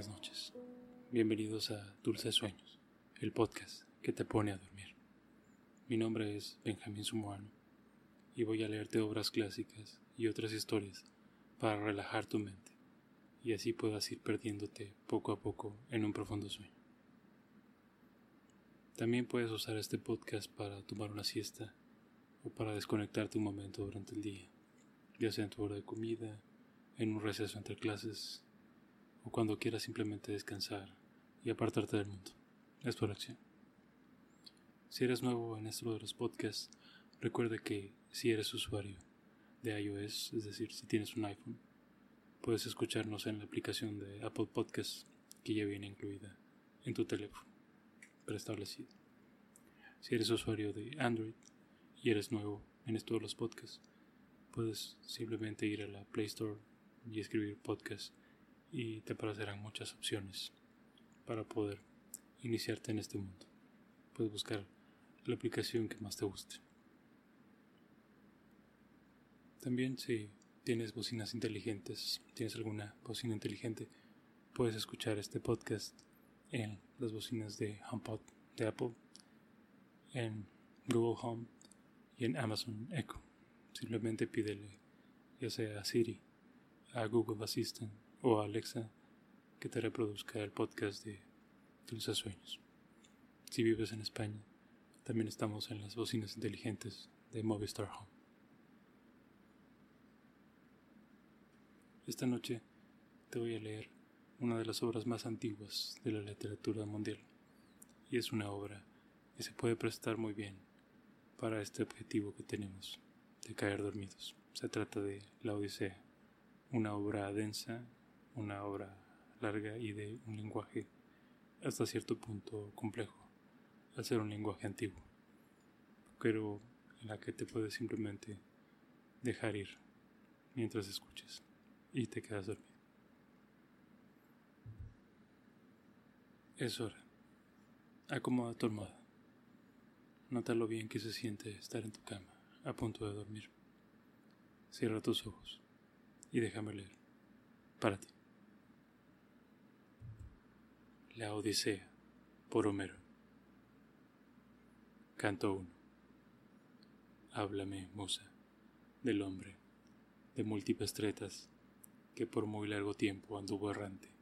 Buenas noches. Bienvenidos a Dulces Sueños, el podcast que te pone a dormir. Mi nombre es Benjamín Sumuano y voy a leerte obras clásicas y otras historias para relajar tu mente y así puedas ir perdiéndote poco a poco en un profundo sueño. También puedes usar este podcast para tomar una siesta o para desconectarte un momento durante el día, ya sea en tu hora de comida, en un receso entre clases o cuando quieras simplemente descansar y apartarte del mundo. Es tu elección. Si eres nuevo en esto de los podcasts, recuerda que si eres usuario de iOS, es decir, si tienes un iPhone, puedes escucharnos en la aplicación de Apple Podcasts que ya viene incluida en tu teléfono preestablecido. Si eres usuario de Android y eres nuevo en esto de los podcasts, puedes simplemente ir a la Play Store y escribir podcast y te aparecerán muchas opciones para poder iniciarte en este mundo. Puedes buscar la aplicación que más te guste. También si tienes bocinas inteligentes, tienes alguna bocina inteligente, puedes escuchar este podcast en las bocinas de HomePod de Apple, en Google Home y en Amazon Echo. Simplemente pídele ya sea a Siri, a Google Assistant o Alexa que te reproduzca el podcast de Dulces Sueños. Si vives en España, también estamos en las bocinas inteligentes de Movistar Home. Esta noche te voy a leer una de las obras más antiguas de la literatura mundial y es una obra que se puede prestar muy bien para este objetivo que tenemos de caer dormidos. Se trata de La Odisea, una obra densa una obra larga y de un lenguaje hasta cierto punto complejo, al ser un lenguaje antiguo, pero en la que te puedes simplemente dejar ir mientras escuches y te quedas dormido. Es hora. Acomoda tu almohada. Nota lo bien que se siente estar en tu cama, a punto de dormir. Cierra tus ojos y déjame leer. Para ti. La Odisea por Homero. Canto 1. Háblame, musa, del hombre, de múltiples tretas, que por muy largo tiempo anduvo errante,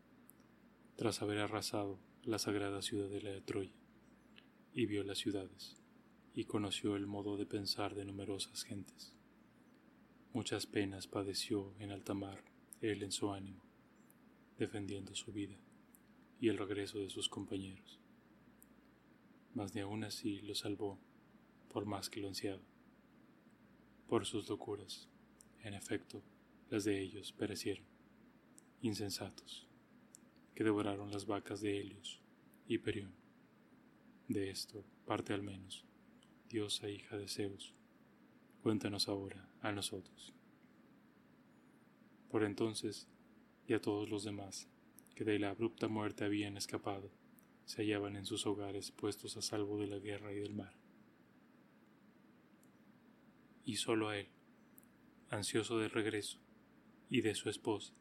tras haber arrasado la sagrada ciudadela de Troya, y vio las ciudades, y conoció el modo de pensar de numerosas gentes. Muchas penas padeció en alta mar él en su ánimo, defendiendo su vida y el regreso de sus compañeros. Mas ni aún así lo salvó, por más que lo ansiaba. Por sus locuras, en efecto, las de ellos perecieron, insensatos, que devoraron las vacas de Helios y Perión. De esto, parte al menos, diosa hija de Zeus, cuéntanos ahora a nosotros. Por entonces, y a todos los demás, que de la abrupta muerte habían escapado, se hallaban en sus hogares puestos a salvo de la guerra y del mar. Y solo a él, ansioso de regreso, y de su esposa,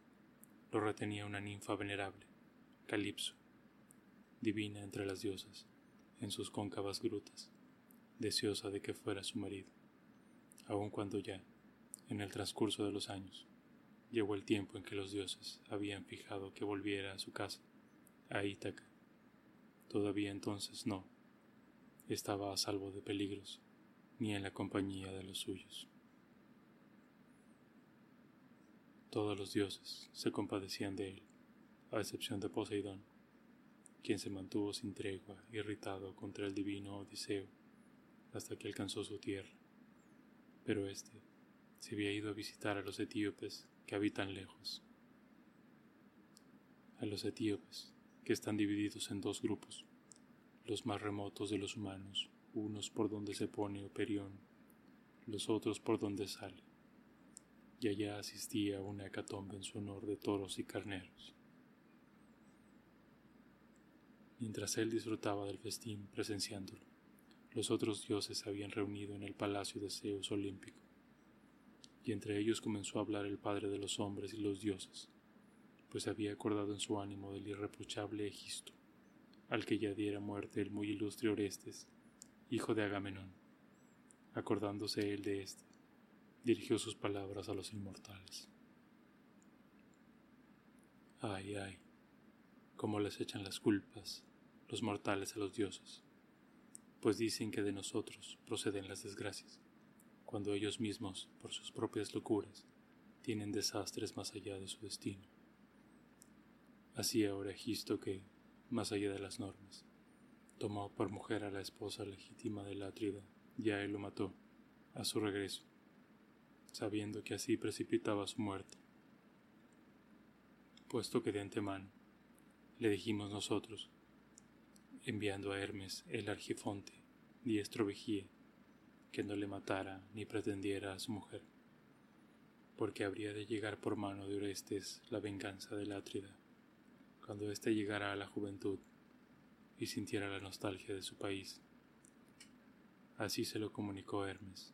lo retenía una ninfa venerable, Calipso, divina entre las diosas, en sus cóncavas grutas, deseosa de que fuera su marido, aun cuando ya, en el transcurso de los años, Llegó el tiempo en que los dioses habían fijado que volviera a su casa, a Ítaca. Todavía entonces no. Estaba a salvo de peligros, ni en la compañía de los suyos. Todos los dioses se compadecían de él, a excepción de Poseidón, quien se mantuvo sin tregua, irritado contra el divino Odiseo, hasta que alcanzó su tierra. Pero éste se había ido a visitar a los etíopes que habitan lejos, a los etíopes, que están divididos en dos grupos, los más remotos de los humanos, unos por donde se pone Operión, los otros por donde sale, y allá asistía una hecatombe en su honor de toros y carneros. Mientras él disfrutaba del festín presenciándolo, los otros dioses se habían reunido en el palacio de Zeus olímpico y entre ellos comenzó a hablar el Padre de los hombres y los dioses, pues había acordado en su ánimo del irreprochable Egisto, al que ya diera muerte el muy ilustre Orestes, hijo de Agamenón. Acordándose él de éste, dirigió sus palabras a los inmortales. Ay, ay, cómo les echan las culpas los mortales a los dioses, pues dicen que de nosotros proceden las desgracias, cuando ellos mismos, por sus propias locuras, tienen desastres más allá de su destino. Así ahora Egisto que, más allá de las normas, tomó por mujer a la esposa legítima del Atrida, ya él lo mató, a su regreso, sabiendo que así precipitaba su muerte. Puesto que de antemano le dijimos nosotros, enviando a Hermes el argifonte, diestro vigía, que no le matara ni pretendiera a su mujer, porque habría de llegar por mano de Orestes la venganza del Atrida, cuando éste llegara a la juventud y sintiera la nostalgia de su país. Así se lo comunicó Hermes,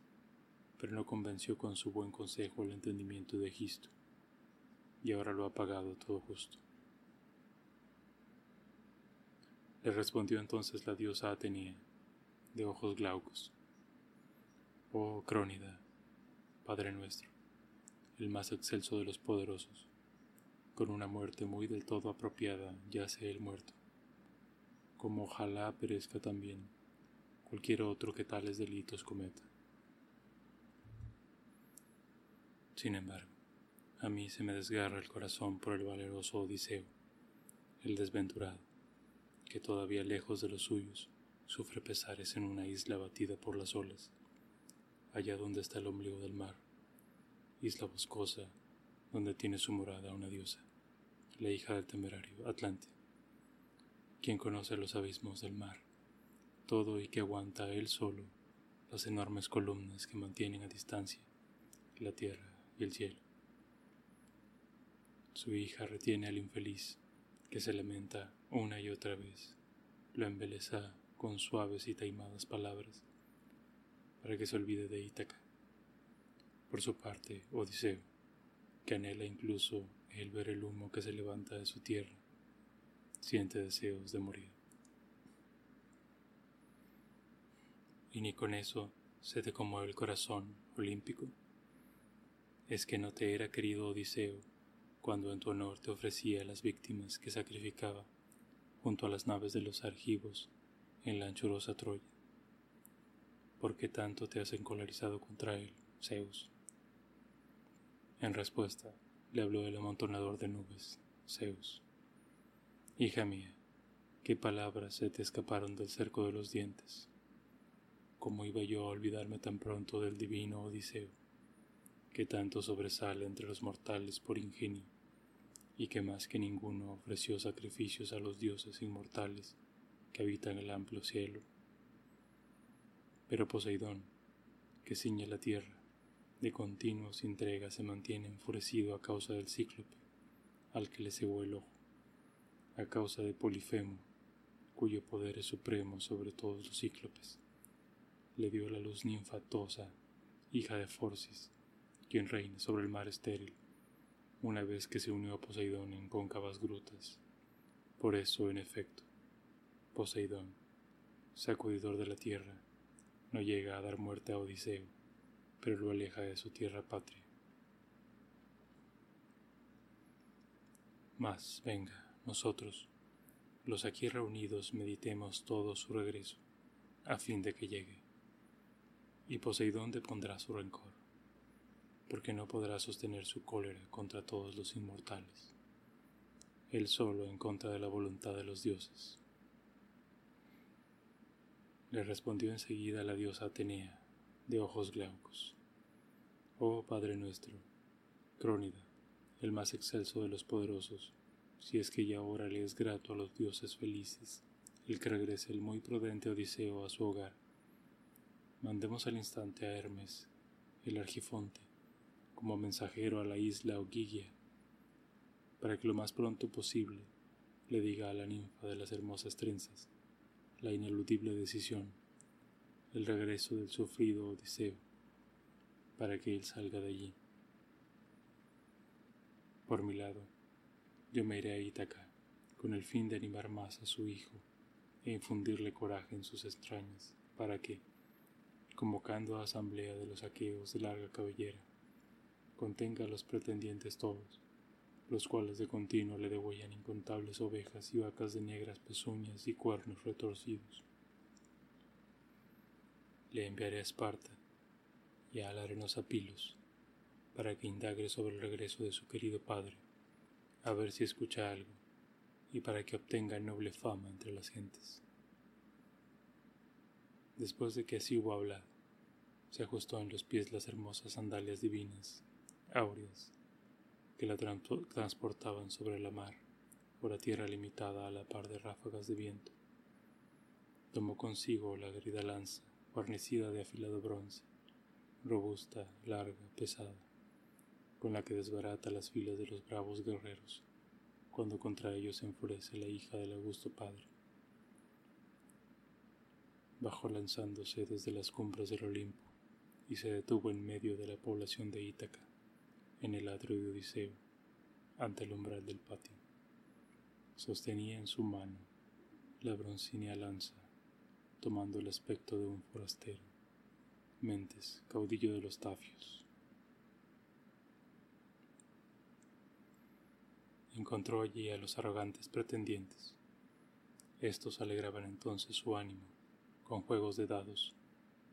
pero no convenció con su buen consejo el entendimiento de Egisto, y ahora lo ha pagado todo justo. Le respondió entonces la diosa Atenea, de ojos glaucos. Oh Crónida, Padre nuestro, el más excelso de los poderosos, con una muerte muy del todo apropiada yace el muerto, como ojalá perezca también cualquier otro que tales delitos cometa. Sin embargo, a mí se me desgarra el corazón por el valeroso Odiseo, el desventurado, que todavía lejos de los suyos sufre pesares en una isla batida por las olas, allá donde está el ombligo del mar, isla boscosa donde tiene su morada una diosa, la hija del temerario Atlante, quien conoce los abismos del mar todo y que aguanta él solo las enormes columnas que mantienen a distancia la tierra y el cielo. Su hija retiene al infeliz que se lamenta una y otra vez, lo embeleza con suaves y taimadas palabras para que se olvide de Ítaca. Por su parte, Odiseo, que anhela incluso el ver el humo que se levanta de su tierra, siente deseos de morir. y ni con eso se te conmueve el corazón olímpico? ¿Es que no te era querido Odiseo cuando en tu honor te ofrecía las víctimas que sacrificaba junto a las naves de los argivos en la anchurosa Troya? ¿Por qué tanto te has encolarizado contra él, Zeus? En respuesta, le habló el amontonador de nubes, Zeus. Hija mía, qué palabras se te escaparon del cerco de los dientes. ¿Cómo iba yo a olvidarme tan pronto del divino Odiseo, que tanto sobresale entre los mortales por ingenio, y que más que ninguno ofreció sacrificios a los dioses inmortales que habitan el amplio cielo? Pero Poseidón, que ciñe la tierra, de continuos entregas se mantiene enfurecido a causa del cíclope, al que le cegó el ojo, a causa de Polifemo, cuyo poder es supremo sobre todos los cíclopes le dio la luz ninfatosa, hija de Forcis, quien reina sobre el mar estéril, una vez que se unió a Poseidón en cóncavas grutas. Por eso, en efecto, Poseidón, sacudidor de la tierra, no llega a dar muerte a Odiseo, pero lo aleja de su tierra patria. Mas, venga, nosotros, los aquí reunidos, meditemos todo su regreso, a fin de que llegue y Poseidón depondrá su rencor, porque no podrá sostener su cólera contra todos los inmortales, él solo en contra de la voluntad de los dioses. Le respondió enseguida la diosa Atenea, de ojos glaucos. Oh Padre nuestro, Crónida, el más excelso de los poderosos, si es que ya ahora le es grato a los dioses felices el que regrese el muy prudente Odiseo a su hogar Mandemos al instante a Hermes, el argifonte, como mensajero a la isla Ogygia, para que lo más pronto posible le diga a la ninfa de las hermosas trenzas la ineludible decisión, el regreso del sufrido Odiseo, para que él salga de allí. Por mi lado, yo me iré a Ítaca con el fin de animar más a su hijo e infundirle coraje en sus extrañas, para que, convocando a asamblea de los aqueos de larga cabellera, contenga a los pretendientes todos, los cuales de continuo le degüellan incontables ovejas y vacas de negras pezuñas y cuernos retorcidos. Le enviaré a Esparta y a la arenosa Pilos, para que indague sobre el regreso de su querido padre, a ver si escucha algo, y para que obtenga noble fama entre las gentes. Después de que así hubo hablado, se ajustó en los pies las hermosas sandalias divinas, áureas, que la transportaban sobre la mar, por la tierra limitada a la par de ráfagas de viento. Tomó consigo la aguerrida lanza, guarnecida de afilado bronce, robusta, larga, pesada con la que desbarata las filas de los bravos guerreros, cuando contra ellos se enfurece la hija del augusto padre. Bajó lanzándose desde las cumbres del Olimpo y se detuvo en medio de la población de Ítaca, en el atrio de Odiseo, ante el umbral del patio. Sostenía en su mano la broncínea lanza, tomando el aspecto de un forastero, Mentes, caudillo de los Tafios. encontró allí a los arrogantes pretendientes. Estos alegraban entonces su ánimo, con juegos de dados,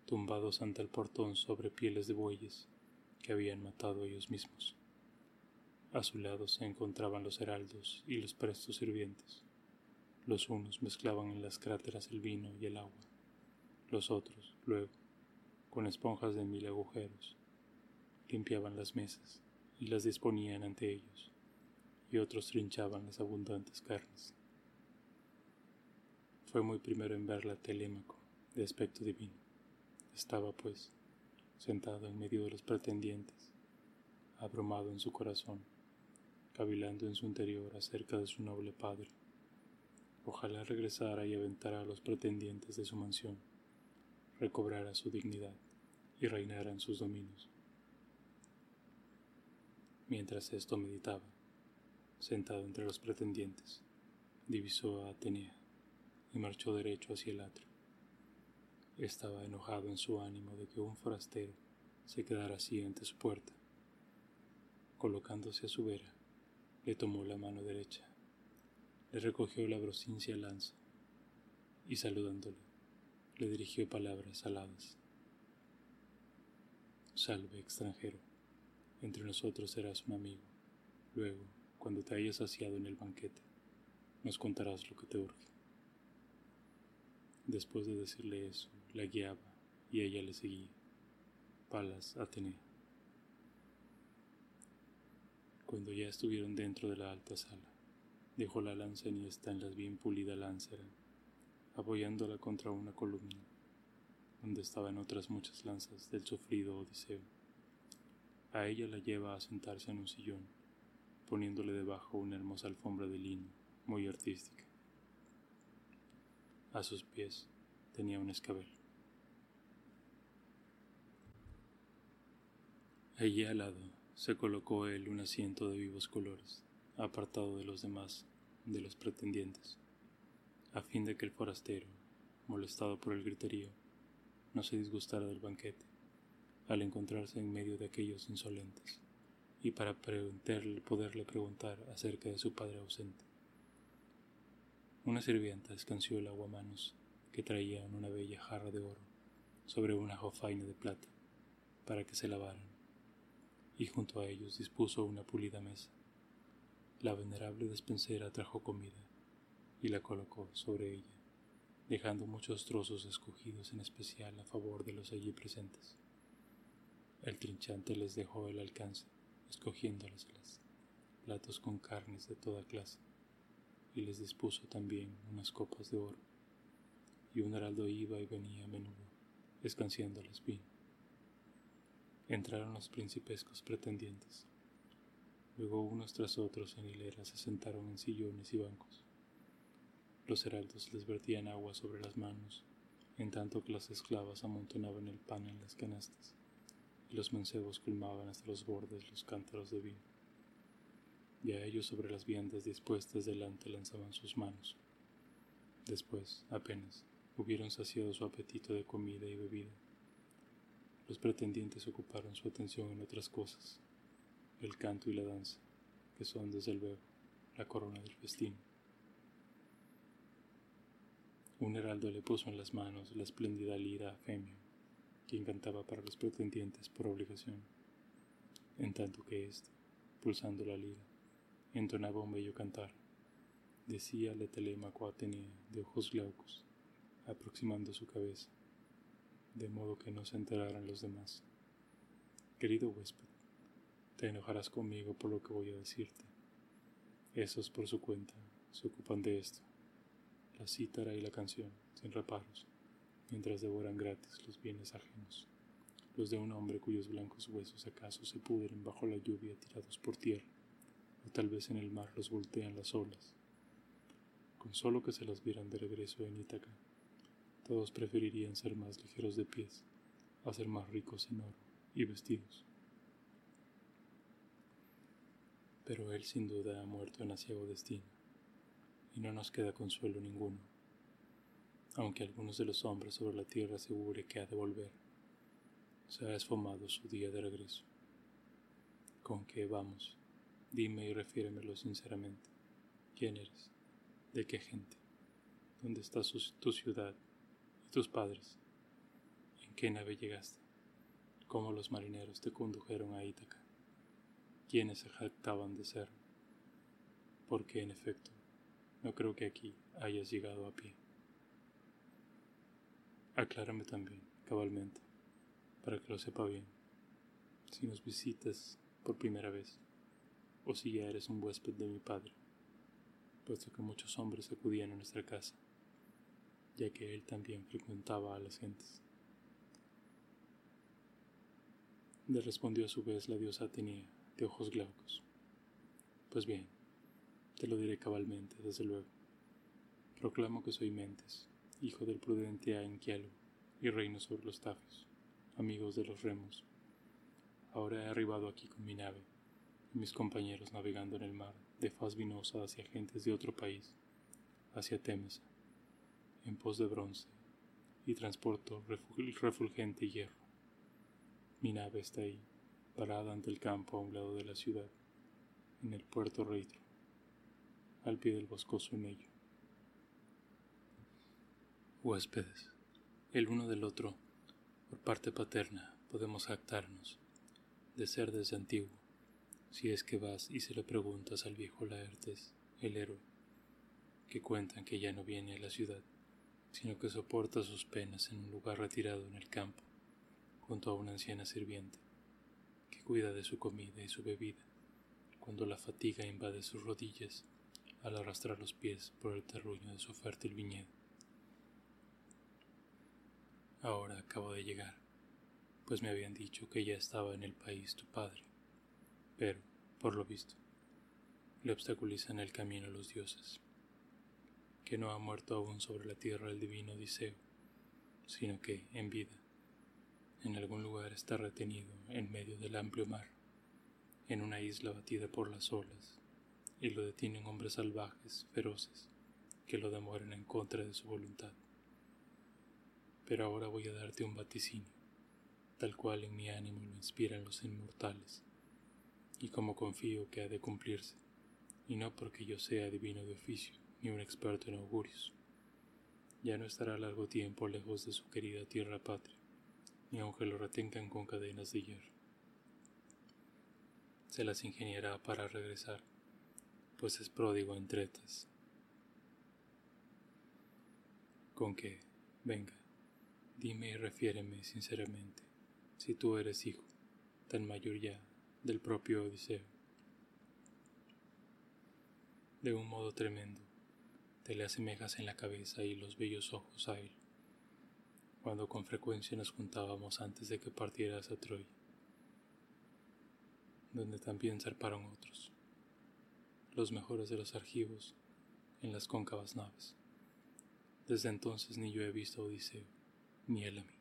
tumbados ante el portón sobre pieles de bueyes que habían matado ellos mismos. A su lado se encontraban los heraldos y los prestos sirvientes. Los unos mezclaban en las cráteras el vino y el agua, los otros, luego, con esponjas de mil agujeros, limpiaban las mesas y las disponían ante ellos y otros trinchaban las abundantes carnes. Fue muy primero en verla Telémaco, de aspecto divino. Estaba, pues, sentado en medio de los pretendientes, abrumado en su corazón, cavilando en su interior acerca de su noble padre. Ojalá regresara y aventara a los pretendientes de su mansión, recobrara su dignidad y reinara en sus dominios. Mientras esto meditaba, sentado entre los pretendientes, divisó a Atenea y marchó derecho hacia el atrio. Estaba enojado en su ánimo de que un forastero se quedara así ante su puerta. Colocándose a su vera, le tomó la mano derecha, le recogió la brocincia lanza y saludándole, le dirigió palabras aladas. Salve, extranjero, entre nosotros serás un amigo. Luego, cuando te hayas saciado en el banquete, nos contarás lo que te urge. Después de decirle eso, la guiaba y ella le seguía. Palas Atenea. Cuando ya estuvieron dentro de la alta sala, dejó la lanza en la bien pulida láncera, apoyándola contra una columna, donde estaban otras muchas lanzas del sufrido Odiseo. A ella la lleva a sentarse en un sillón poniéndole debajo una hermosa alfombra de lino, muy artística. A sus pies tenía un escabel. Allí al lado se colocó él un asiento de vivos colores, apartado de los demás, de los pretendientes, a fin de que el forastero, molestado por el griterío, no se disgustara del banquete, al encontrarse en medio de aquellos insolentes y para poderle preguntar acerca de su padre ausente. Una sirvienta escanció el aguamanos que traía en una bella jarra de oro sobre una jofaina de plata para que se lavaran, y junto a ellos dispuso una pulida mesa. La venerable despensera trajo comida y la colocó sobre ella, dejando muchos trozos escogidos en especial a favor de los allí presentes. El trinchante les dejó el alcance escogiéndoles platos con carnes de toda clase, y les dispuso también unas copas de oro, y un heraldo iba y venía a menudo, escanciándoles vino. Entraron los principescos pretendientes. Luego unos tras otros en hileras se sentaron en sillones y bancos. Los heraldos les vertían agua sobre las manos, en tanto que las esclavas amontonaban el pan en las canastas y los mancebos colmaban hasta los bordes los cántaros de vino. y a ellos sobre las viandas dispuestas delante lanzaban sus manos. Después, apenas, hubieron saciado su apetito de comida y bebida. Los pretendientes ocuparon su atención en otras cosas, el canto y la danza, que son desde luego la corona del festín. Un heraldo le puso en las manos la espléndida lira a Femio, quien cantaba para los pretendientes por obligación, en tanto que éste, pulsando la lira, entonaba un bello cantar. Decía el Telémaco de ojos glaucos, aproximando su cabeza, de modo que no se enteraran los demás. Querido huésped, te enojarás conmigo por lo que voy a decirte. Esos por su cuenta se ocupan de esto, la cítara y la canción, sin reparos, mientras devoran gratis los bienes ajenos, los de un hombre cuyos blancos huesos acaso se pudren bajo la lluvia tirados por tierra o tal vez en el mar los voltean las olas. Con solo que se las vieran de regreso en Ítaca, todos preferirían ser más ligeros de pies a ser más ricos en oro y vestidos. Pero él sin duda ha muerto en asiago destino, y no nos queda consuelo ninguno, aunque algunos de los hombres sobre la tierra asegure que ha de volver. Se ha esfumado su día de regreso. Con que vamos, Dime y refiéremelo sinceramente. ¿Quién eres? ¿De qué gente? ¿Dónde está tu ciudad tus padres? ¿En qué nave llegaste? ¿Cómo los marineros te condujeron a Ítaca? ¿Quiénes se jactaban de ser? Porque, en efecto, no creo que aquí hayas llegado a pie. Aclárame también, cabalmente, para que lo sepa bien, si nos visitas por primera vez o si ya eres un huésped de mi padre, puesto que muchos hombres acudían a nuestra casa, ya que él también frecuentaba a las gentes. Le respondió a su vez la diosa Atenea, de ojos glaucos. Pues bien, te lo diré cabalmente, desde luego. Proclamo que soy Mentes, hijo del prudente Aenquialo, y reino sobre los Tafios, amigos de los remos. Ahora he arribado aquí con mi nave, mis compañeros navegando en el mar de faz vinosa hacia gentes de otro país, hacia Temesa, en pos de bronce, y transporto refulgente hierro. Mi nave está ahí, parada ante el campo a un lado de la ciudad, en el puerto Reitro, al pie del boscoso ello. Huéspedes, el uno del otro, por parte paterna, podemos jactarnos de ser desde antiguo si es que vas y se lo preguntas al viejo Laertes, el héroe, que cuentan que ya no viene a la ciudad, sino que soporta sus penas en un lugar retirado en el campo, junto a una anciana sirviente, que cuida de su comida y su bebida, cuando la fatiga invade sus rodillas al arrastrar los pies por el terruño de su fértil viñedo. Ahora acabo de llegar, pues me habían dicho que ya estaba en el país tu padre pero, por lo visto, le obstaculizan el camino a los dioses, que no ha muerto aún sobre la tierra el divino Odiseo, sino que, en vida, en algún lugar está retenido en medio del amplio mar, en una isla batida por las olas, y lo detienen hombres salvajes, feroces, que lo demoran en contra de su voluntad. Pero ahora voy a darte un vaticinio, tal cual en mi ánimo lo inspiran los inmortales y como confío que ha de cumplirse, y no porque yo sea divino de oficio ni un experto en augurios. Ya no estará largo tiempo lejos de su querida tierra patria, ni aunque lo retengan con cadenas de hierro. Se las ingeniará para regresar, pues es pródigo en tretas. Con que, venga, dime y refiéreme sinceramente, si tú eres hijo, tan mayor ya del propio Odiseo. De un modo tremendo, te le asemejas en la cabeza y los bellos ojos a él, cuando con frecuencia nos juntábamos antes de que partieras a Troya, donde también zarparon otros, los mejores de los argivos, en las cóncavas naves. Desde entonces ni yo he visto a Odiseo, ni él a mí.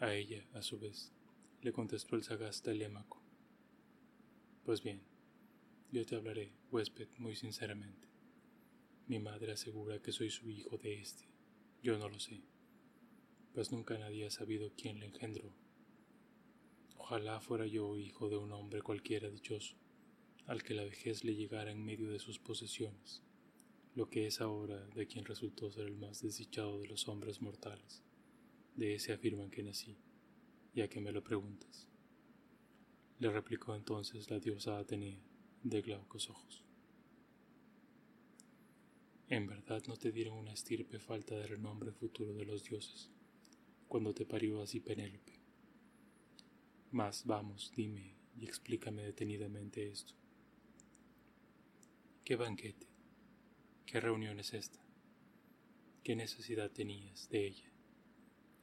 A ella, a su vez, le contestó el sagaz Telémaco. Pues bien, yo te hablaré, huésped, muy sinceramente. Mi madre asegura que soy su hijo de éste. Yo no lo sé, pues nunca nadie ha sabido quién le engendró. Ojalá fuera yo hijo de un hombre cualquiera dichoso, al que la vejez le llegara en medio de sus posesiones, lo que es ahora de quien resultó ser el más desdichado de los hombres mortales. De ese afirman que nací, ya que me lo preguntas. Le replicó entonces la diosa Atenea, de glaucos ojos. En verdad no te dieron una estirpe falta de renombre futuro de los dioses, cuando te parió así Penélope. Mas vamos, dime y explícame detenidamente esto. ¿Qué banquete? ¿Qué reunión es esta? ¿Qué necesidad tenías de ella?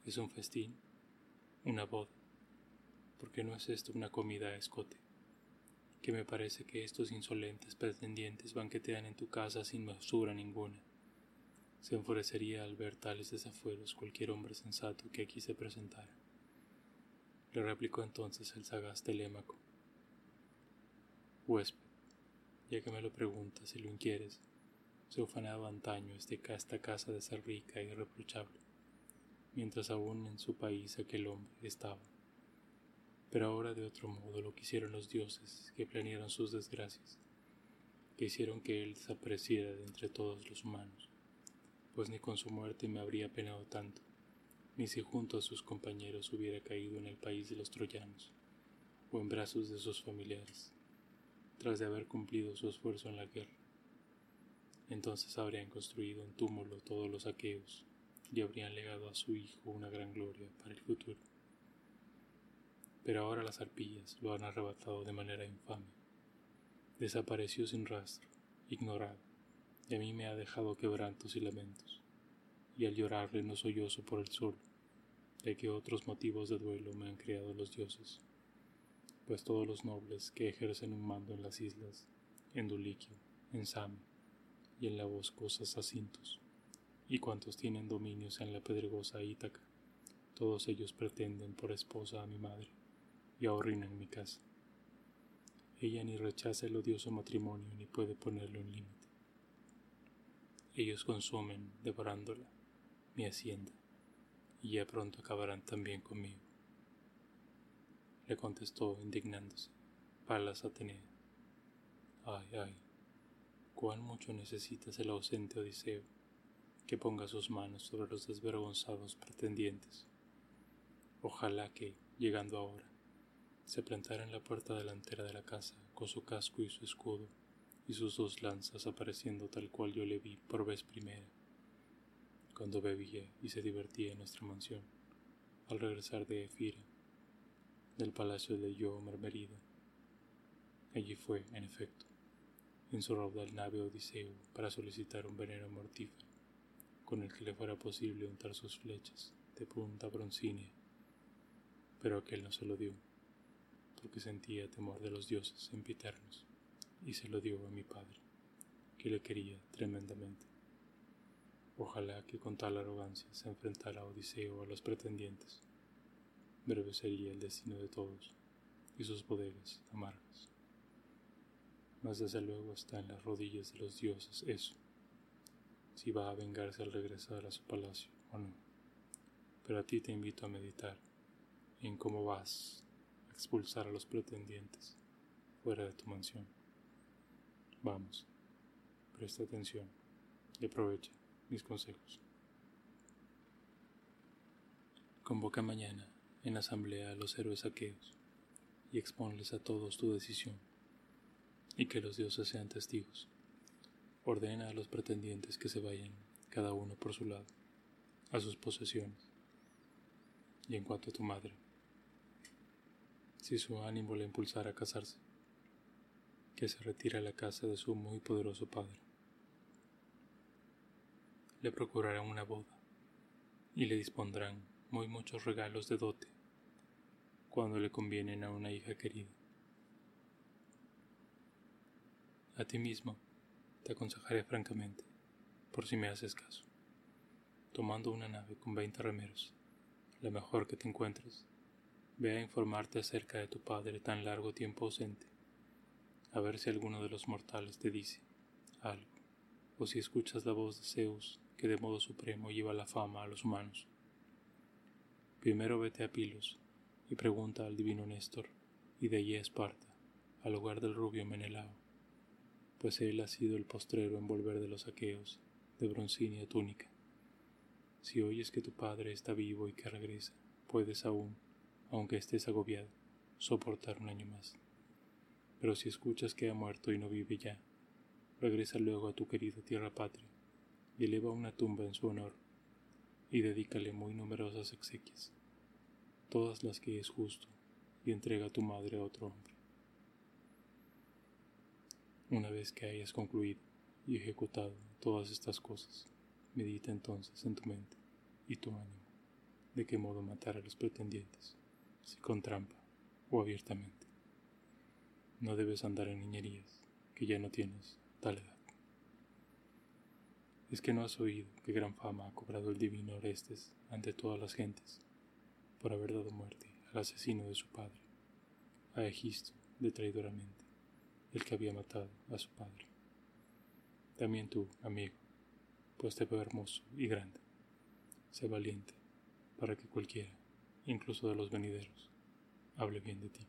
¿Es un festín? ¿Una boda? ¿Por qué no es esto una comida a escote? Que me parece que estos insolentes pretendientes banquetean en tu casa sin mesura ninguna. Se enfurecería al ver tales desafueros cualquier hombre sensato que aquí se presentara. Le replicó entonces el sagaz Telémaco. Huésped, ya que me lo preguntas y lo inquieres, se ufanaba antaño este, esta casa de ser rica y irreprochable, mientras aún en su país aquel hombre estaba. Pero ahora de otro modo lo quisieron los dioses que planearon sus desgracias, que hicieron que él desapareciera de entre todos los humanos, pues ni con su muerte me habría penado tanto, ni si junto a sus compañeros hubiera caído en el país de los troyanos, o en brazos de sus familiares, tras de haber cumplido su esfuerzo en la guerra. Entonces habrían construido un túmulo todos los aqueos y habrían legado a su hijo una gran gloria para el futuro. Pero ahora las arpillas lo han arrebatado de manera infame. Desapareció sin rastro, ignorado, y a mí me ha dejado quebrantos y lamentos, y al llorarle no sollozo por el sol, de que otros motivos de duelo me han creado los dioses, pues todos los nobles que ejercen un mando en las islas, en Duliquio, en Same, y en la boscosa Sacintos, y cuantos tienen dominios en la pedregosa Ítaca, todos ellos pretenden por esposa a mi madre, y ahorrinan mi casa. Ella ni rechaza el odioso matrimonio ni puede ponerle un límite. Ellos consumen, devorándola, mi hacienda, y ya pronto acabarán también conmigo. Le contestó indignándose, Palas Atenea. Ay, ay, cuán mucho necesitas el ausente Odiseo, que ponga sus manos sobre los desvergonzados pretendientes. Ojalá que, llegando ahora, se plantara en la puerta delantera de la casa con su casco y su escudo y sus dos lanzas apareciendo tal cual yo le vi por vez primera, cuando bebía y se divertía en nuestra mansión, al regresar de Efira, del palacio de Yo Mermerida. Allí fue, en efecto, en su raudal nave Odiseo para solicitar un veneno mortífero, con el que le fuera posible untar sus flechas de punta broncínea, pero aquel no se lo dio, porque sentía temor de los dioses sempiternos, y se lo dio a mi padre, que le quería tremendamente. Ojalá que con tal arrogancia se enfrentara Odiseo a los pretendientes. Breve sería el destino de todos y sus bodegas amargas mas desde luego está en las rodillas de los dioses eso, si va a vengarse al regresar a su palacio o no. Pero a ti te invito a meditar en cómo vas a expulsar a los pretendientes fuera de tu mansión. Vamos, presta atención y aprovecha mis consejos. Convoca mañana en asamblea a los héroes aqueos y exponles a todos tu decisión y que los dioses sean testigos. Ordena a los pretendientes que se vayan, cada uno por su lado, a sus posesiones. Y en cuanto a tu madre, si su ánimo le impulsara a casarse, que se retire a la casa de su muy poderoso padre. Le procurarán una boda y le dispondrán muy muchos regalos de dote cuando le convienen a una hija querida. A ti mismo te aconsejaré francamente, por si me haces caso, tomando una nave con veinte remeros, la mejor que te encuentres, ve a informarte acerca de tu padre tan largo tiempo ausente, a ver si alguno de los mortales te dice algo, o si escuchas la voz de Zeus que de modo supremo lleva la fama a los humanos. Primero vete a Pilos y pregunta al divino Néstor, y de allí a Esparta, al hogar del rubio Menelao, pues él ha sido el postrero en volver de los aqueos de broncínea túnica. Si oyes que tu padre está vivo y que regresa, puedes aún, aunque estés agobiado, soportar un año más. Pero si escuchas que ha muerto y no vive ya, regresa luego a tu querida tierra patria y eleva una tumba en su honor y dedícale muy numerosas exequias, todas las que es justo, y entrega a tu madre a otro hombre. Una vez que hayas concluido y ejecutado todas estas cosas, medita entonces en tu mente y tu ánimo de qué modo matar a los pretendientes, si con trampa o abiertamente. No debes andar en niñerías, que ya no tienes tal edad. Es que no has oído qué gran fama ha cobrado el divino Orestes ante todas las gentes, por haber dado muerte al asesino de su padre, a Egisto de traidoramente, el que había matado a su padre. También tú, amigo, pues te veo hermoso y grande. Sé valiente, para que cualquiera, incluso de los venideros, hable bien de ti.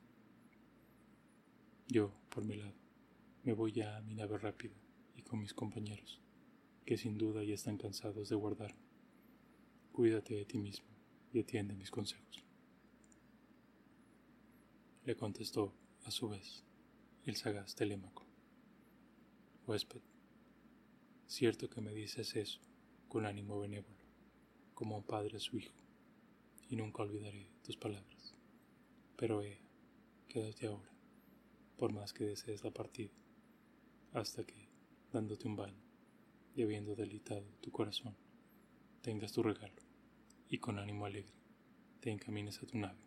Yo, por mi lado, me voy ya a mi nave rápida y con mis compañeros, que sin duda ya están cansados de guardarme. Cuídate de ti mismo y atiende mis consejos. Le contestó, a su vez, el sagaz Telémaco. Huésped, cierto que me dices eso con ánimo benévolo, como un padre a su hijo, y nunca olvidaré tus palabras. Pero, eh, quédate ahora por más que desees la partida, hasta que, dándote un baño y habiendo delitado tu corazón, tengas tu regalo y con ánimo alegre te encamines a tu nave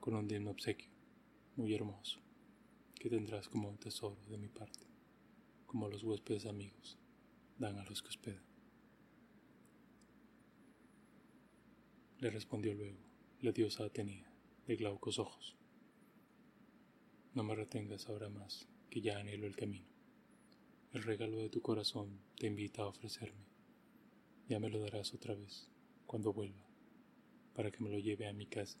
con un digno obsequio muy hermoso que tendrás como un tesoro de mi parte, como los huéspedes amigos dan a los que hospedan. Le respondió luego la diosa Atenea de glaucos ojos no me retengas ahora más, que ya anhelo el camino. El regalo de tu corazón te invita a ofrecerme. Ya me lo darás otra vez, cuando vuelva, para que me lo lleve a mi casa,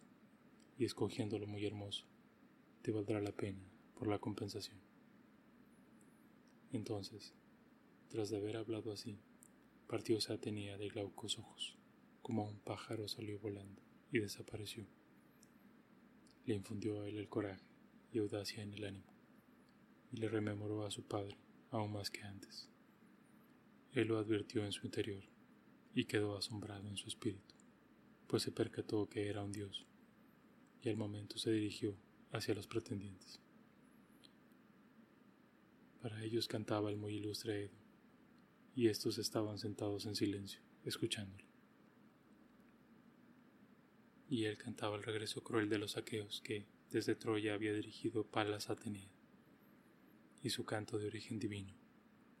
y escogiéndolo muy hermoso, te valdrá la pena por la compensación. Entonces, tras de haber hablado así, partió Atenea de glaucos ojos, como un pájaro salió volando y desapareció. Le infundió a él el coraje y audacia en el ánimo, y le rememoró a su padre aún más que antes. Él lo advirtió en su interior y quedó asombrado en su espíritu, pues se percató que era un dios, y al momento se dirigió hacia los pretendientes. Para ellos cantaba el muy ilustre Edo, y estos estaban sentados en silencio, escuchándole. Y él cantaba el regreso cruel de los aqueos que, desde Troya había dirigido Palas Atenea, y su canto de origen divino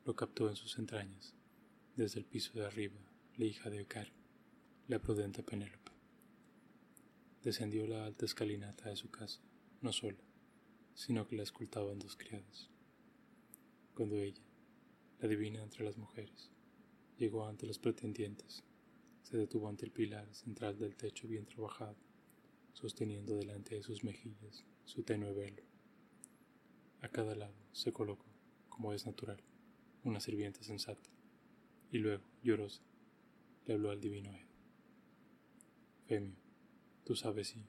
lo captó en sus entrañas, desde el piso de arriba, la hija de Ecar, la prudente Penélope. Descendió la alta escalinata de su casa, no sola, sino que la escoltaban dos criadas. Cuando ella, la divina entre las mujeres, llegó ante los pretendientes, se detuvo ante el pilar central del techo bien trabajado sosteniendo delante de sus mejillas su tenue velo. A cada lado se colocó, como es natural, una sirvienta sensata, y luego, llorosa, le habló al divino Edo. Femio, tú sabes sí,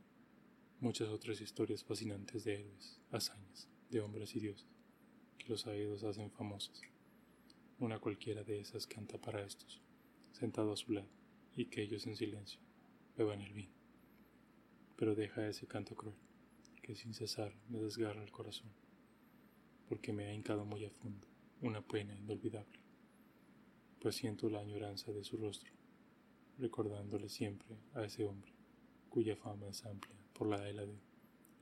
muchas otras historias fascinantes de héroes, hazañas, de hombres y dioses, que los aedos hacen famosas. Una cualquiera de esas canta para estos, sentado a su lado, y que ellos en silencio beban el vino pero deja ese canto cruel, que sin cesar me desgarra el corazón, porque me ha hincado muy a fondo una pena inolvidable, pues siento la añoranza de su rostro, recordándole siempre a ese hombre, cuya fama es amplia por la Hélade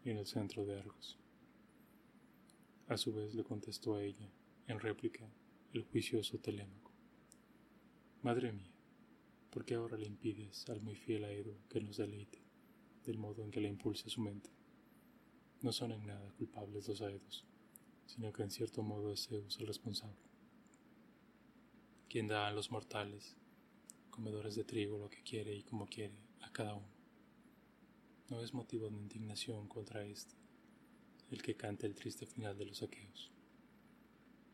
y en el centro de Argos. A su vez le contestó a ella, en réplica, el juicioso Telémaco. Madre mía, ¿por qué ahora le impides al muy fiel Aedo que nos deleite? del modo en que le impulsa su mente. No son en nada culpables los aedos, sino que en cierto modo es Zeus el responsable, quien da a los mortales, comedores de trigo, lo que quiere y como quiere a cada uno. No es motivo de indignación contra este, el que canta el triste final de los aqueos,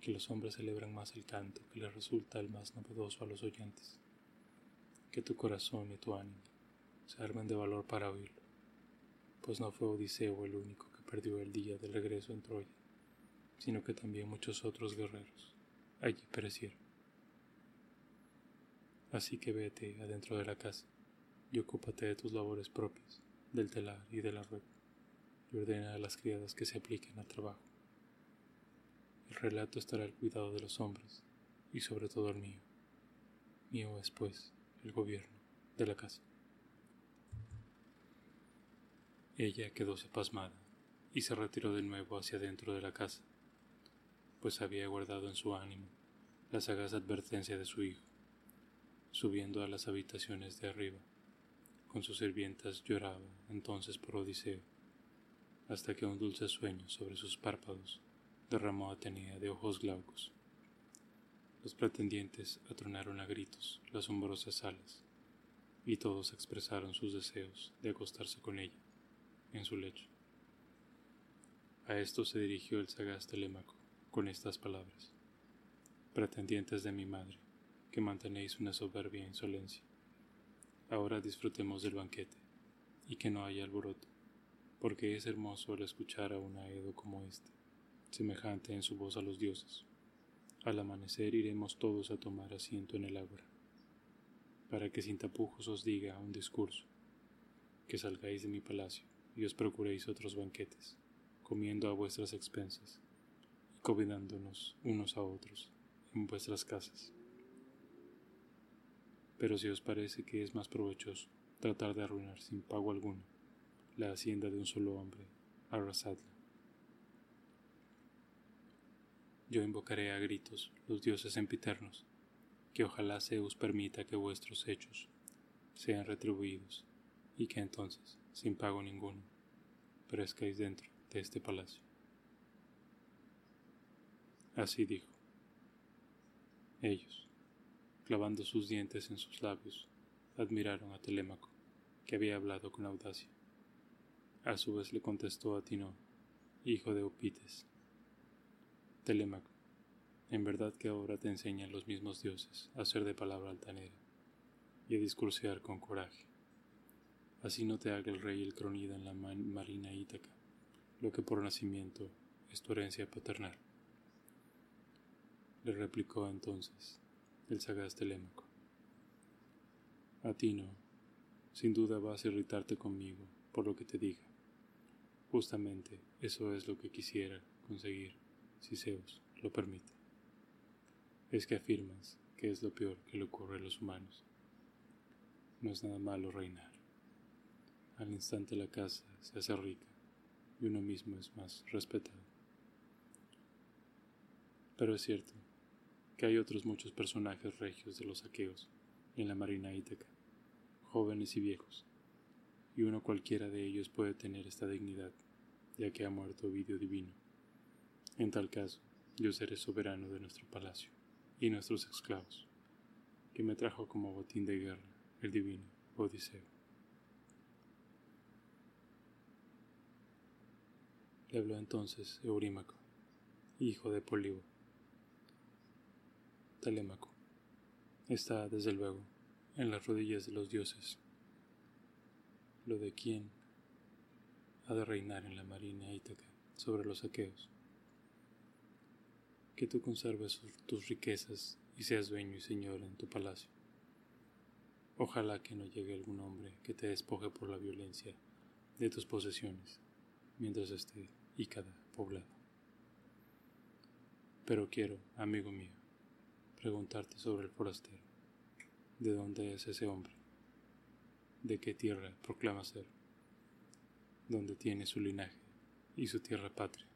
que los hombres celebran más el canto que les resulta el más novedoso a los oyentes, que tu corazón y tu ánimo se armen de valor para oírlo, pues no fue Odiseo el único que perdió el día del regreso en Troya sino que también muchos otros guerreros allí perecieron. Así que vete adentro de la casa y ocúpate de tus labores propias, del telar y de la rueda, y ordena a las criadas que se apliquen al trabajo. El relato estará al cuidado de los hombres y sobre todo el mío. Mío es, pues, el gobierno de la casa. Ella quedóse pasmada y se retiró de nuevo hacia dentro de la casa pues había guardado en su ánimo la sagaz advertencia de su hijo. Subiendo a las habitaciones de arriba, con sus sirvientas lloraba entonces por Odiseo, hasta que un dulce sueño sobre sus párpados derramó Atenea de ojos glaucos. Los pretendientes atronaron a gritos las asombrosas alas, y todos expresaron sus deseos de acostarse con ella en su lecho. A esto se dirigió el sagaz Telémaco, con estas palabras. Pretendientes de mi madre, que mantenéis una soberbia insolencia. Ahora disfrutemos del banquete, y que no haya alboroto, porque es hermoso el escuchar a un aedo como este, semejante en su voz a los dioses. Al amanecer iremos todos a tomar asiento en el ágora, para que sin tapujos os diga un discurso, que salgáis de mi palacio y os procuréis otros banquetes, comiendo a vuestras expensas convidándonos unos a otros en vuestras casas. Pero si os parece que es más provechoso tratar de arruinar sin pago alguno la hacienda de un solo hombre, arrasadla. Yo invocaré a gritos los dioses sempiternos, que ojalá Zeus permita que vuestros hechos sean retribuidos y que entonces, sin pago ninguno, perezcáis dentro de este palacio. Así dijo. Ellos, clavando sus dientes en sus labios, admiraron a Telémaco, que había hablado con audacia. A su vez le contestó a Tino, hijo de Opites. Telémaco, en verdad que ahora te enseñan los mismos dioses a ser de palabra altanera y a discursear con coraje. Así no te haga el rey el cronida en la marina Ítaca, lo que por nacimiento es tu herencia paternal le replicó entonces el sagaz Telémaco. A ti no, sin duda vas a irritarte conmigo por lo que te diga. Justamente eso es lo que quisiera conseguir si Zeus lo permite. Es que afirmas que es lo peor que le ocurre a los humanos. No es nada malo reinar. Al instante la casa se hace rica y uno mismo es más respetado. Pero es cierto que hay otros muchos personajes regios de los aqueos en la marina ítaca, jóvenes y viejos, y uno cualquiera de ellos puede tener esta dignidad, ya que ha muerto Ovidio divino. En tal caso, yo seré soberano de nuestro palacio y nuestros esclavos, que me trajo como botín de guerra el divino Odiseo. Le habló entonces Eurímaco, hijo de Políbo Telémaco. Está, desde luego, en las rodillas de los dioses. Lo de quién ha de reinar en la marina ítaca sobre los aqueos. Que tú conserves tus riquezas y seas dueño y señor en tu palacio. Ojalá que no llegue algún hombre que te despoje por la violencia de tus posesiones mientras esté cada poblado. Pero quiero, amigo mío, preguntarte sobre el forastero. ¿De dónde es ese hombre? ¿De qué tierra proclama ser? ¿Dónde tiene su linaje y su tierra patria?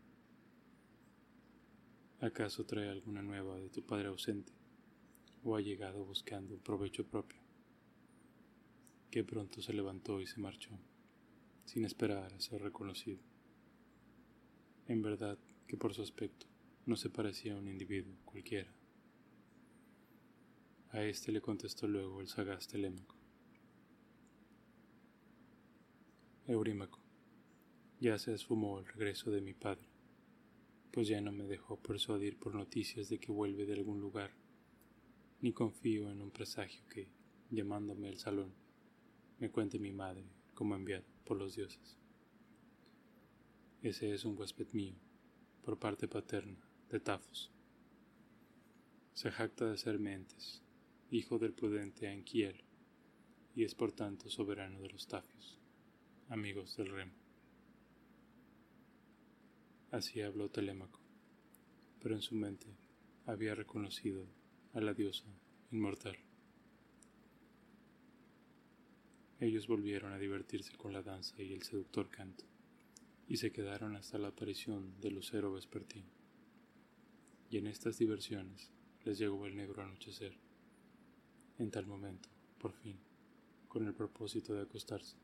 ¿Acaso trae alguna nueva de tu padre ausente? ¿O ha llegado buscando un provecho propio? Que pronto se levantó y se marchó, sin esperar a ser reconocido. En verdad que por su aspecto no se parecía a un individuo cualquiera. A este le contestó luego el sagaz Telémaco. Eurímaco, ya se esfumó el regreso de mi padre, pues ya no me dejó persuadir por noticias de que vuelve de algún lugar, ni confío en un presagio que, llamándome al salón, me cuente mi madre como enviado por los dioses. Ese es un huésped mío, por parte paterna, de Tafos. Se jacta de ser Mentes, hijo del prudente Anquiel, y es por tanto soberano de los Tafios, amigos del remo. Así habló Telémaco, pero en su mente había reconocido a la diosa inmortal. Ellos volvieron a divertirse con la danza y el seductor canto, y se quedaron hasta la aparición del lucero vespertino. Y en estas diversiones les llegó el negro anochecer. En tal momento, por fin, con el propósito de acostarse,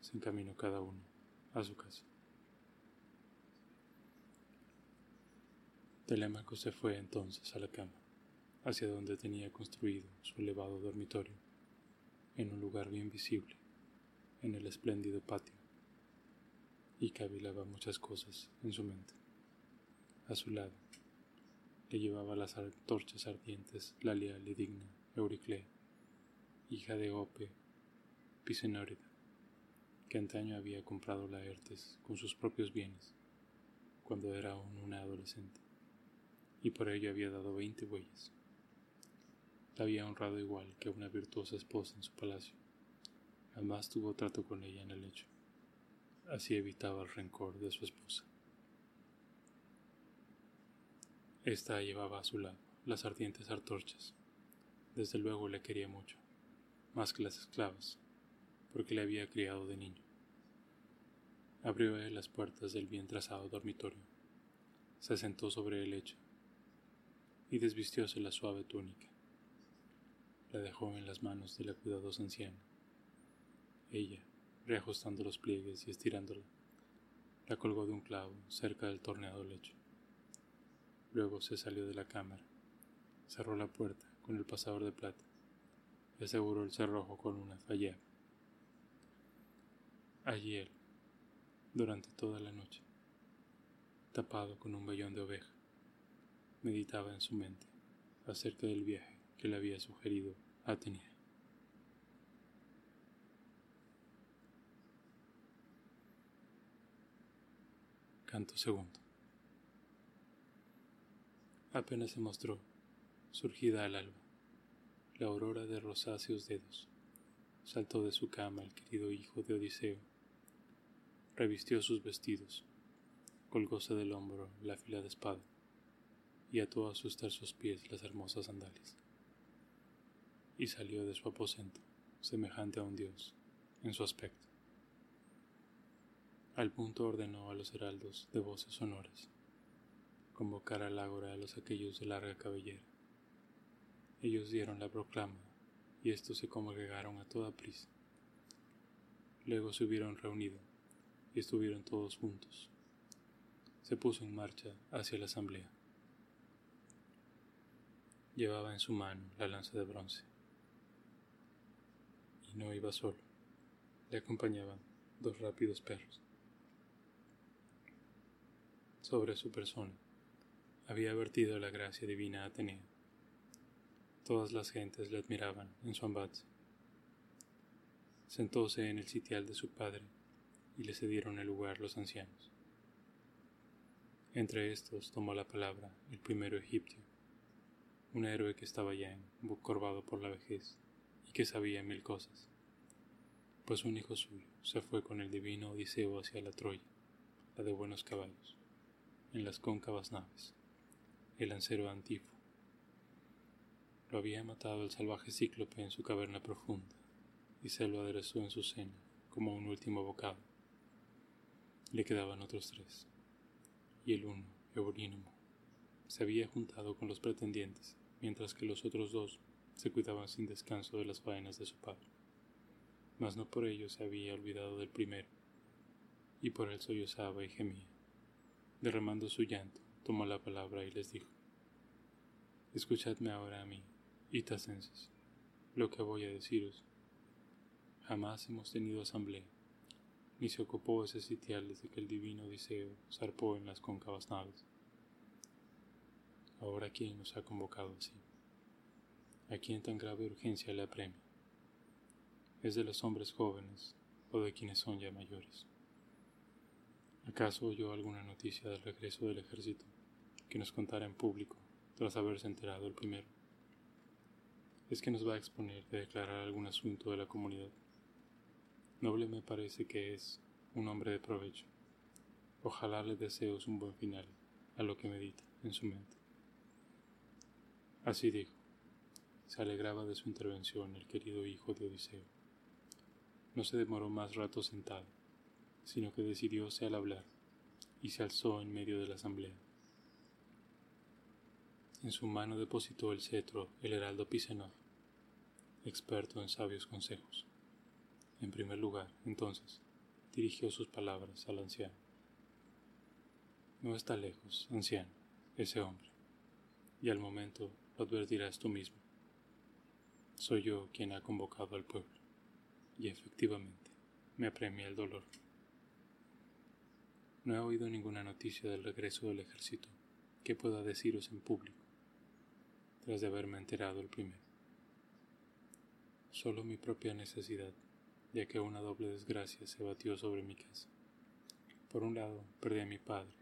se encaminó cada uno a su casa. Telémaco se fue entonces a la cama, hacia donde tenía construido su elevado dormitorio en un lugar bien visible, en el espléndido patio, y cavilaba muchas cosas en su mente. A su lado, le llevaba las torchas ardientes la leal y digna Euriclea, hija de Ope Pisenórida, que antaño había comprado Laertes con sus propios bienes, cuando era aún una adolescente, y por ello había dado veinte bueyes la había honrado igual que una virtuosa esposa en su palacio. Jamás tuvo trato con ella en el lecho. Así evitaba el rencor de su esposa. Esta llevaba a su lado las ardientes artorchas. Desde luego le quería mucho, más que las esclavas, porque le había criado de niño. Abrió las puertas del bien trazado dormitorio, se sentó sobre el lecho y desvistióse la suave túnica la dejó en las manos de la cuidadosa anciana. Ella, reajustando los pliegues y estirándola, la colgó de un clavo cerca del torneado lecho. Luego se salió de la cámara, cerró la puerta con el pasador de plata y aseguró el cerrojo con una falla. Allí él, durante toda la noche, tapado con un vellón de oveja, meditaba en su mente acerca del viaje que le había sugerido Atenea. Canto segundo. Apenas se mostró, surgida al alba, la aurora de rosáceos dedos. Saltó de su cama el querido hijo de Odiseo, revistió sus vestidos, colgóse del hombro la afilada espada y ató a sus tersos pies las hermosas sandalias y salió de su aposento, semejante a un dios, en su aspecto. Al punto ordenó a los heraldos de voces sonoras convocar al ágora a los aquellos de larga cabellera. Ellos dieron la proclama y estos se congregaron a toda prisa. Luego se hubieron reunido y estuvieron todos juntos. Se puso en marcha hacia la asamblea. Llevaba en su mano la lanza de bronce no iba solo. Le acompañaban dos rápidos perros. Sobre su persona había vertido la gracia divina Atenea. Todas las gentes le admiraban en su embate. Sentóse en el sitial de su padre y le cedieron el lugar los ancianos. Entre estos tomó la palabra el primero egipcio, un héroe que estaba ya encorvado por la vejez que sabía mil cosas, pues un hijo suyo se fue con el divino Odiseo hacia la Troya, la de buenos caballos, en las cóncavas naves, el lancero Antifo. Lo había matado el salvaje cíclope en su caverna profunda, y se lo aderezó en su cena como un último bocado. Le quedaban otros tres, y el uno, Eurínimo, se había juntado con los pretendientes, mientras que los otros dos se cuidaba sin descanso de las faenas de su padre. Mas no por ello se había olvidado del primero, y por él sollozaba y gemía, derramando su llanto tomó la palabra y les dijo, Escuchadme ahora a mí, itacenses, lo que voy a deciros. Jamás hemos tenido asamblea, ni se ocupó ese sitial desde que el divino Odiseo zarpó en las cóncavas naves. Ahora, ¿quién nos ha convocado así? ¿A quién tan grave urgencia le apremia? ¿Es de los hombres jóvenes o de quienes son ya mayores? ¿Acaso oyó alguna noticia del regreso del ejército que nos contara en público tras haberse enterado el primero? ¿Es que nos va a exponer de declarar algún asunto de la comunidad? Noble me parece que es un hombre de provecho. Ojalá le deseos un buen final a lo que medita en su mente. Así dijo. Se alegraba de su intervención el querido hijo de Odiseo. No se demoró más rato sentado sino que decidióse al hablar y se alzó en medio de la asamblea. En su mano depositó el cetro el heraldo Pisenor, experto en sabios consejos. En primer lugar, entonces, dirigió sus palabras al anciano. No está lejos, anciano, ese hombre, y al momento lo advertirás tú mismo. Soy yo quien ha convocado al pueblo, y efectivamente me apremia el dolor. No he oído ninguna noticia del regreso del ejército que pueda deciros en público, tras de haberme enterado el primero. Solo mi propia necesidad, ya que una doble desgracia se batió sobre mi casa. Por un lado, perdí a mi padre,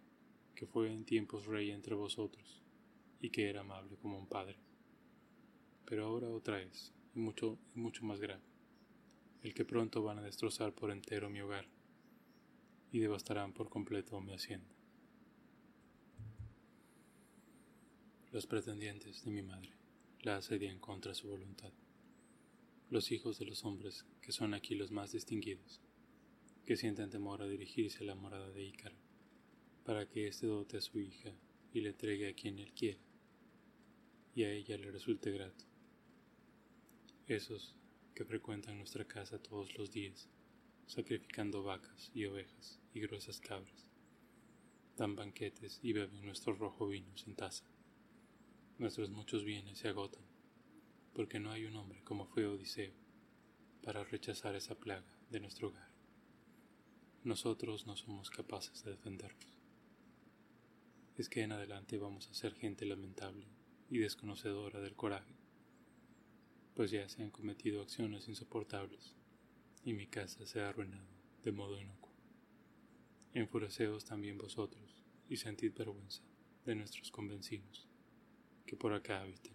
que fue en tiempos rey entre vosotros, y que era amable como un padre. Pero ahora otra es, y mucho, y mucho más grave, el que pronto van a destrozar por entero mi hogar y devastarán por completo mi hacienda. Los pretendientes de mi madre la asedian contra su voluntad. Los hijos de los hombres, que son aquí los más distinguidos, que sienten temor a dirigirse a la morada de Ícaro, para que éste dote a su hija y le entregue a quien él quiera, y a ella le resulte grato. Esos que frecuentan nuestra casa todos los días, sacrificando vacas y ovejas y gruesas cabras. Dan banquetes y beben nuestro rojo vino sin taza. Nuestros muchos bienes se agotan, porque no hay un hombre como fue Odiseo para rechazar esa plaga de nuestro hogar. Nosotros no somos capaces de defendernos. Es que en adelante vamos a ser gente lamentable y desconocedora del coraje, pues ya se han cometido acciones insoportables y mi casa se ha arruinado de modo inocuo. Enfureceos también vosotros y sentid vergüenza de nuestros convencinos que por acá habiten.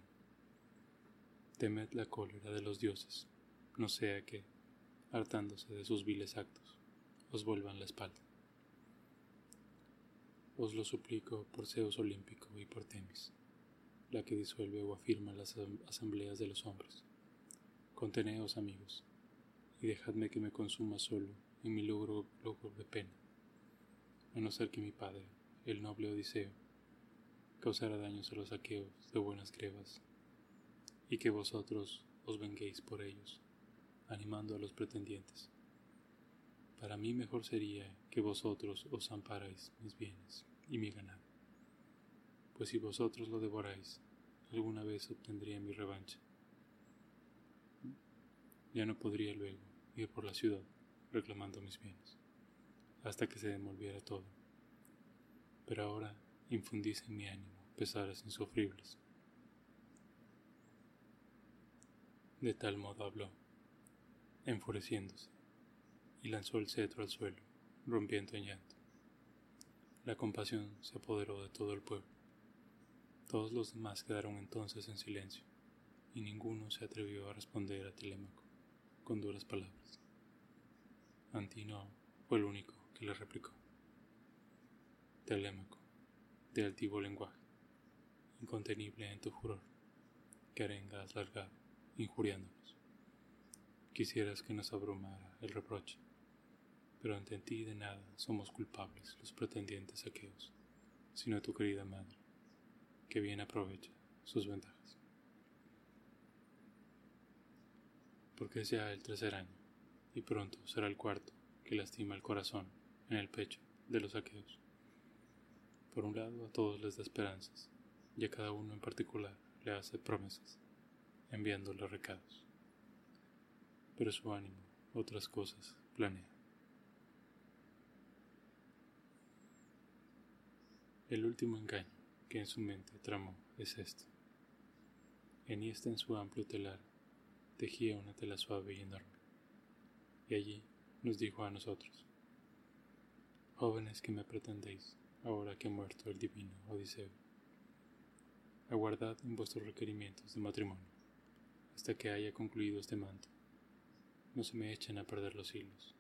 Temed la cólera de los dioses, no sea que, hartándose de sus viles actos, os vuelvan la espalda. Os lo suplico por Zeus olímpico y por Temis, la que disuelve o afirma las asambleas de los hombres. Conteneos, amigos, y dejadme que me consuma solo en mi logro, logro de pena, a no ser que mi padre, el noble Odiseo, causara daños a los aqueos de buenas crevas, y que vosotros os venguéis por ellos, animando a los pretendientes. Para mí mejor sería que vosotros os amparáis mis bienes y mi ganado, pues si vosotros lo devoráis, alguna vez obtendría mi revancha. Ya no podría luego ir por la ciudad reclamando mis bienes, hasta que se devolviera todo. Pero ahora infundís en mi ánimo pesares insufribles. De tal modo habló, enfureciéndose, y lanzó el cetro al suelo, rompiendo en llanto. La compasión se apoderó de todo el pueblo. Todos los demás quedaron entonces en silencio, y ninguno se atrevió a responder a Telémaco con duras palabras. Antino fue el único que le replicó. Telémaco, de altivo lenguaje, incontenible en tu furor, que arenga has largado, injuriándonos. Quisieras que nos abrumara el reproche, pero ante ti de nada somos culpables los pretendientes aqueos, sino tu querida madre, que bien aprovecha sus ventajas. porque es ya el tercer año, y pronto será el cuarto que lastima el corazón en el pecho de los aqueos. Por un lado, a todos les da esperanzas, y a cada uno en particular le hace promesas, enviándole recados. Pero su ánimo, otras cosas, planea. El último engaño que en su mente tramó es este. este en su amplio telar tejía una tela suave y enorme. Y allí nos dijo a nosotros, jóvenes que me pretendéis, ahora que ha muerto el divino Odiseo, aguardad en vuestros requerimientos de matrimonio, hasta que haya concluido este manto. No se me echen a perder los hilos,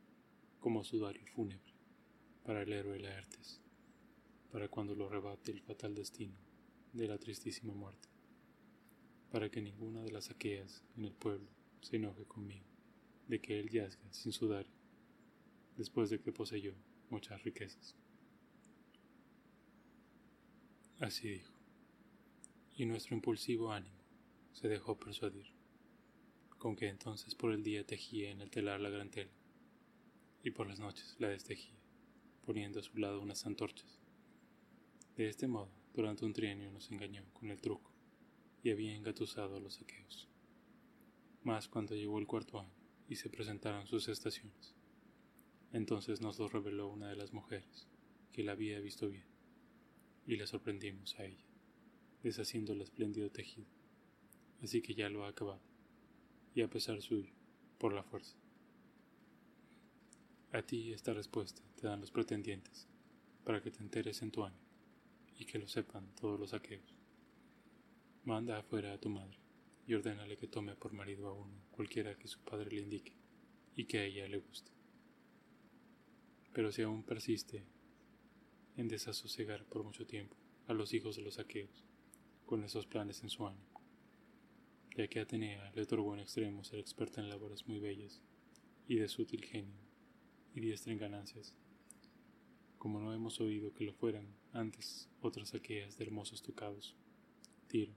como sudario fúnebre, para el héroe Laertes, para cuando lo rebate el fatal destino de la tristísima muerte, para que ninguna de las aqueas en el pueblo se enoje conmigo, de que él yazga sin sudario, después de que poseyó muchas riquezas. Así dijo, y nuestro impulsivo ánimo se dejó persuadir, con que entonces por el día tejía en el telar la gran tela, y por las noches la destejía, poniendo a su lado unas antorchas. De este modo, durante un trienio nos engañó con el truco, y había engatusado a los saqueos. Mas cuando llegó el cuarto año y se presentaron sus estaciones, entonces nos lo reveló una de las mujeres, que la había visto bien y la sorprendimos a ella, deshaciendo el espléndido tejido. Así que ya lo ha acabado, y a pesar suyo, por la fuerza. A ti esta respuesta te dan los pretendientes, para que te enteres en tu ánimo, y que lo sepan todos los saqueos. Manda afuera a tu madre, y ordénale que tome por marido a uno cualquiera que su padre le indique, y que a ella le guste. Pero si aún persiste en desasosegar por mucho tiempo a los hijos de los aqueos, con esos planes en su ánimo, ya que Atenea le otorgó en extremo ser experta en labores muy bellas y de sutil genio y diestra en ganancias, como no hemos oído que lo fueran antes otras aqueas de hermosos tocados, Tiro,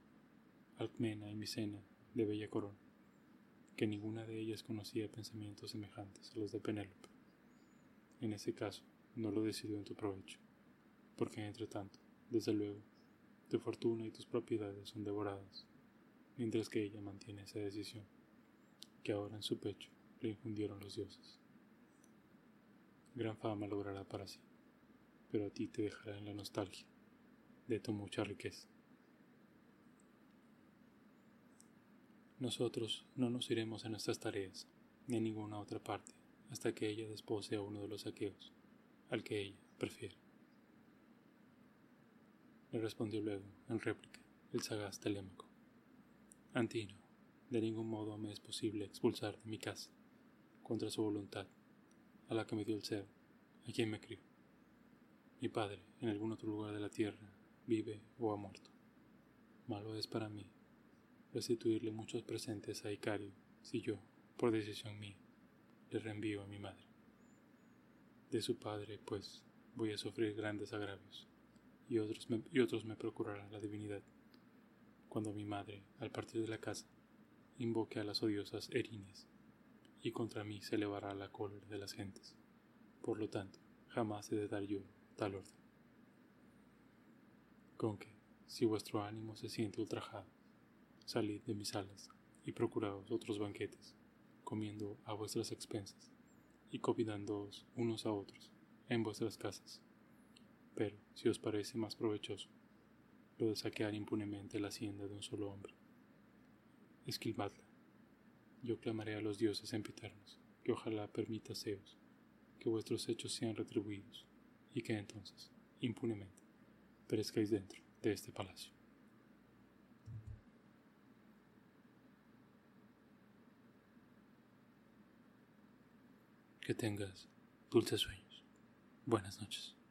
Alcmena y Micena de bella corona, que ninguna de ellas conocía pensamientos semejantes a los de Penélope. En ese caso, no lo decidió en tu provecho porque entre tanto, desde luego, tu fortuna y tus propiedades son devoradas, mientras que ella mantiene esa decisión, que ahora en su pecho le infundieron los dioses. Gran fama logrará para sí, pero a ti te dejará en la nostalgia de tu mucha riqueza. Nosotros no nos iremos en nuestras tareas, ni a ninguna otra parte, hasta que ella despose a uno de los saqueos, al que ella prefiere le respondió luego, en réplica, el sagaz Telémaco. Antino, de ningún modo me es posible expulsar de mi casa, contra su voluntad, a la que me dio el ser, a quien me crió. Mi padre, en algún otro lugar de la tierra, vive o ha muerto. Malo es para mí restituirle muchos presentes a Icario si yo, por decisión mía, le reenvío a mi madre. De su padre, pues, voy a sufrir grandes agravios y otros me, y otros me procurarán la divinidad. Cuando mi madre, al partir de la casa, invoque a las odiosas Erines, y contra mí se elevará la cólera de las gentes. Por lo tanto, jamás he de dar yo tal orden. Con que, si vuestro ánimo se siente ultrajado, salid de mis alas y procuraos otros banquetes, comiendo a vuestras expensas y convidándoos unos a otros en vuestras casas pero, si os parece más provechoso, lo de saquear impunemente la hacienda de un solo hombre. Esquilmadla. Yo clamaré a los dioses sempiternos, que ojalá permita Zeus, que vuestros hechos sean retribuidos, y que entonces, impunemente, perezcáis dentro de este palacio. Que tengas dulces sueños. Buenas noches.